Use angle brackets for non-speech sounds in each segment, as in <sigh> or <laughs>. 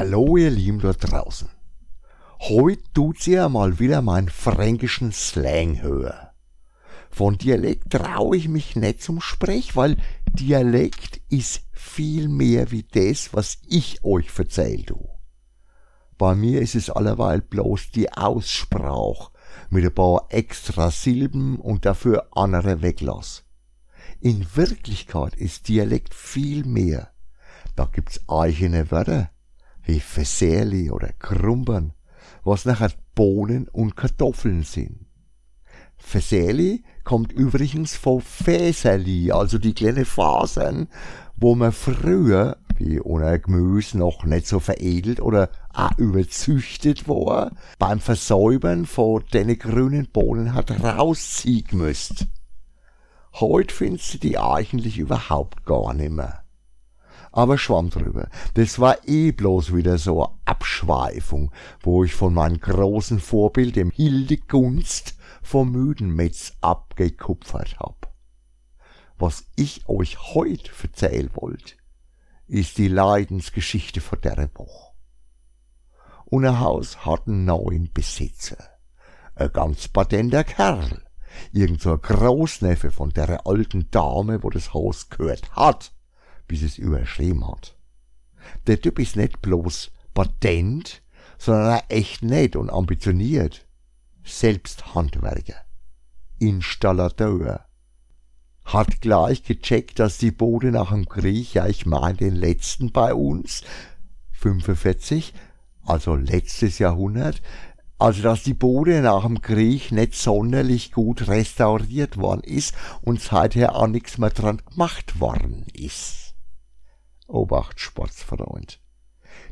Hallo ihr Lieben dort draußen. Heute tut's ihr mal wieder meinen fränkischen Slang hören. Von Dialekt traue ich mich nicht zum Sprech, weil Dialekt ist viel mehr wie das, was ich euch erzähl du. Bei mir ist es allerweil bloß die Aussprache mit ein paar extra Silben und dafür andere weglass. In Wirklichkeit ist Dialekt viel mehr. Da gibt's eigene Wörter, wie Verserli oder Krumpern, was nachher Bohnen und Kartoffeln sind. Verserli kommt übrigens von Fäserli, also die kleinen Fasern, wo man früher, wie ohne Gemüse noch nicht so veredelt oder auch überzüchtet war, beim Versäubern von den grünen Bohnen hat rausziehen müsst. Heute findest du die eigentlich überhaupt gar nicht mehr aber schwamm drüber. Das war eh bloß wieder so eine Abschweifung, wo ich von meinem großen Vorbild, dem Hildegunst vom Müdenmetz abgekupfert hab. Was ich euch heut erzählen wollt, ist die Leidensgeschichte von der Woche. Unser Haus hat einen neuen Besitzer. Ein ganz patenter Kerl. Irgend so ein Großneffe von der alten Dame, wo das Haus gehört hat bis es überschrieben hat. Der Typ ist nicht bloß patent, sondern auch echt nett und ambitioniert. Selbst Handwerker. Installateur. Hat gleich gecheckt, dass die Boote nach dem Krieg, ja ich meine den letzten bei uns, 45, also letztes Jahrhundert, also dass die Boote nach dem Krieg nicht sonderlich gut restauriert worden ist und seither auch nichts mehr dran gemacht worden ist. Obacht, Sportsfreund.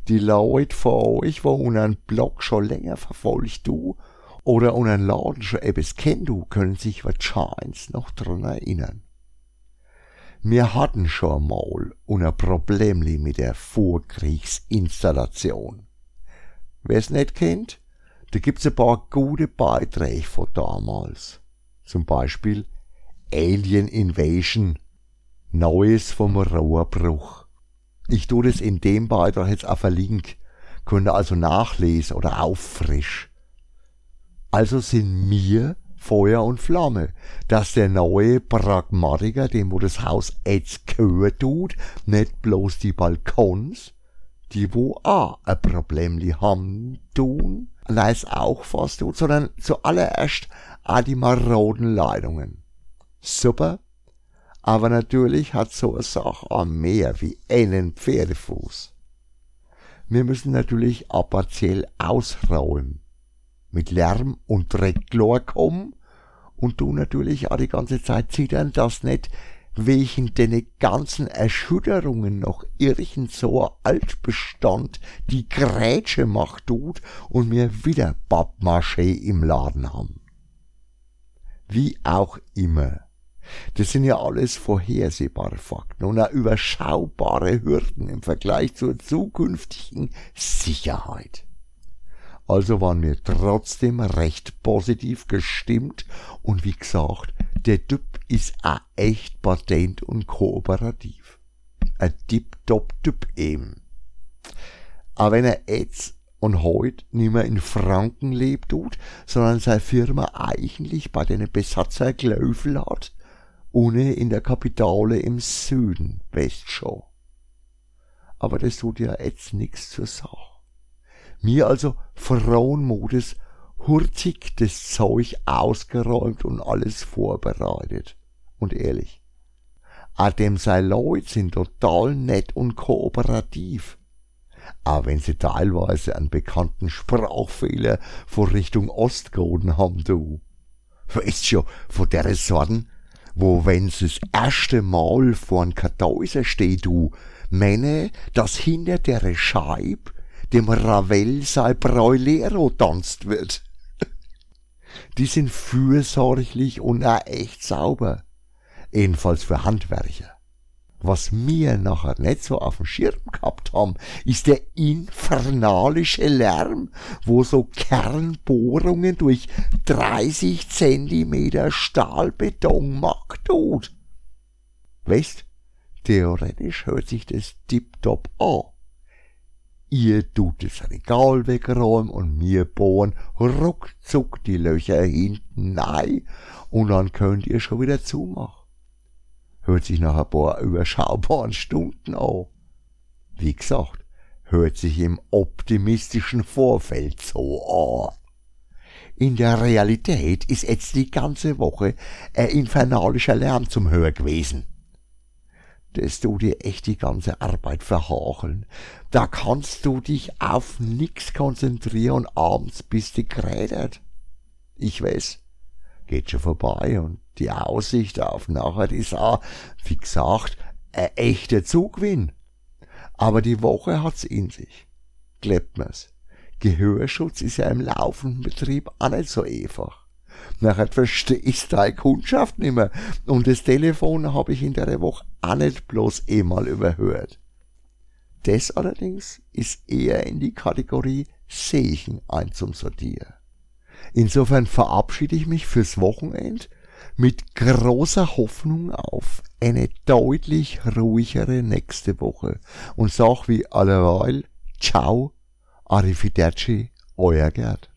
Die Leute von euch, wo unseren Blog schon länger verfolgt du oder unseren Laden schon etwas kennt du, können sich wahrscheinlich noch dran erinnern. Wir hatten schon mal unser Problemli mit der Vorkriegsinstallation. Wer's nicht kennt, da gibt's ein paar gute Beiträge von damals. Zum Beispiel Alien Invasion, Neues vom Rohrbruch. Ich tue das in dem Beitrag jetzt auch verlinken, könnt ihr also nachlesen oder auffrisch. Also sind mir Feuer und Flamme, dass der neue Pragmatiker, dem wo das Haus jetzt gehört tut, nicht bloß die Balkons, die wo auch ein Problemli haben tun, leis auch fast tut, sondern zuallererst auch die maroden Leitungen. Super, aber natürlich hat so Sache auch mehr wie einen Pferdefuß. Wir müssen natürlich auch partiell ausräumen, mit Lärm und Drecklor kommen und du natürlich auch die ganze Zeit zittern, dass nicht wegen den ganzen Erschütterungen noch irgend so Altbestand die Grätsche macht tut und mir wieder Pappmaché im Laden haben. Wie auch immer. Das sind ja alles vorhersehbare Fakten und auch überschaubare Hürden im Vergleich zur zukünftigen Sicherheit. Also waren wir trotzdem recht positiv gestimmt und wie gesagt, der Typ ist auch echt patent und kooperativ. Ein Tip-Top-Typ eben. Aber wenn er jetzt und heute nicht mehr in Franken lebt sondern seine Firma eigentlich bei den Besatzer Glöfel hat, ohne in der Kapitale im Süden, weißt schon. Aber das tut ja jetzt nix zur Sache. Mir also Frauenmodus hurtig das Zeug ausgeräumt und alles vorbereitet. Und ehrlich, a dem sei Leute sind total nett und kooperativ. Aber wenn sie teilweise einen bekannten Sprachfehler vor Richtung Ostgoden haben, du. Weißt schon, von der Sorten wo wenn's das erste Mal vor ein Kartäuser steht, du, meine, dass hinter der Scheib dem Ravel sein Broilero tanzt wird. <laughs> Die sind fürsorglich und auch echt sauber. Ebenfalls für Handwerker. Was wir nachher nicht so auf dem Schirm gehabt haben, ist der infernalische Lärm, wo so Kernbohrungen durch 30 Zentimeter Stahlbeton macht tut. Weißt, theoretisch hört sich das tiptop an. Ihr tut das Regal wegräumen und mir bohren ruckzuck die Löcher hinten nein und dann könnt ihr schon wieder zumachen. Hört sich nach ein paar überschaubaren Stunden an. Wie gesagt, hört sich im optimistischen Vorfeld so an. In der Realität ist jetzt die ganze Woche ein infernalischer Lärm zum Hör gewesen. Das du dir echt die ganze Arbeit verhacheln. Da kannst du dich auf nix konzentrieren abends bist du gerädert. Ich weiß, geht schon vorbei und die Aussicht auf nachher ist auch, wie gesagt, ein echter Zugwinn. Aber die Woche hat's in sich. Glaubt mir's. Gehörschutz ist ja im laufenden Betrieb auch nicht so einfach. Nachher verstehst deine Kundschaft nicht mehr. Und das Telefon habe ich in der Woche auch nicht bloß einmal überhört. Das allerdings ist eher in die Kategorie Seichen einzusortieren. Insofern verabschiede ich mich fürs Wochenend mit großer Hoffnung auf eine deutlich ruhigere nächste Woche und sag wie alleweil Ciao, Arrivederci, euer Gerd.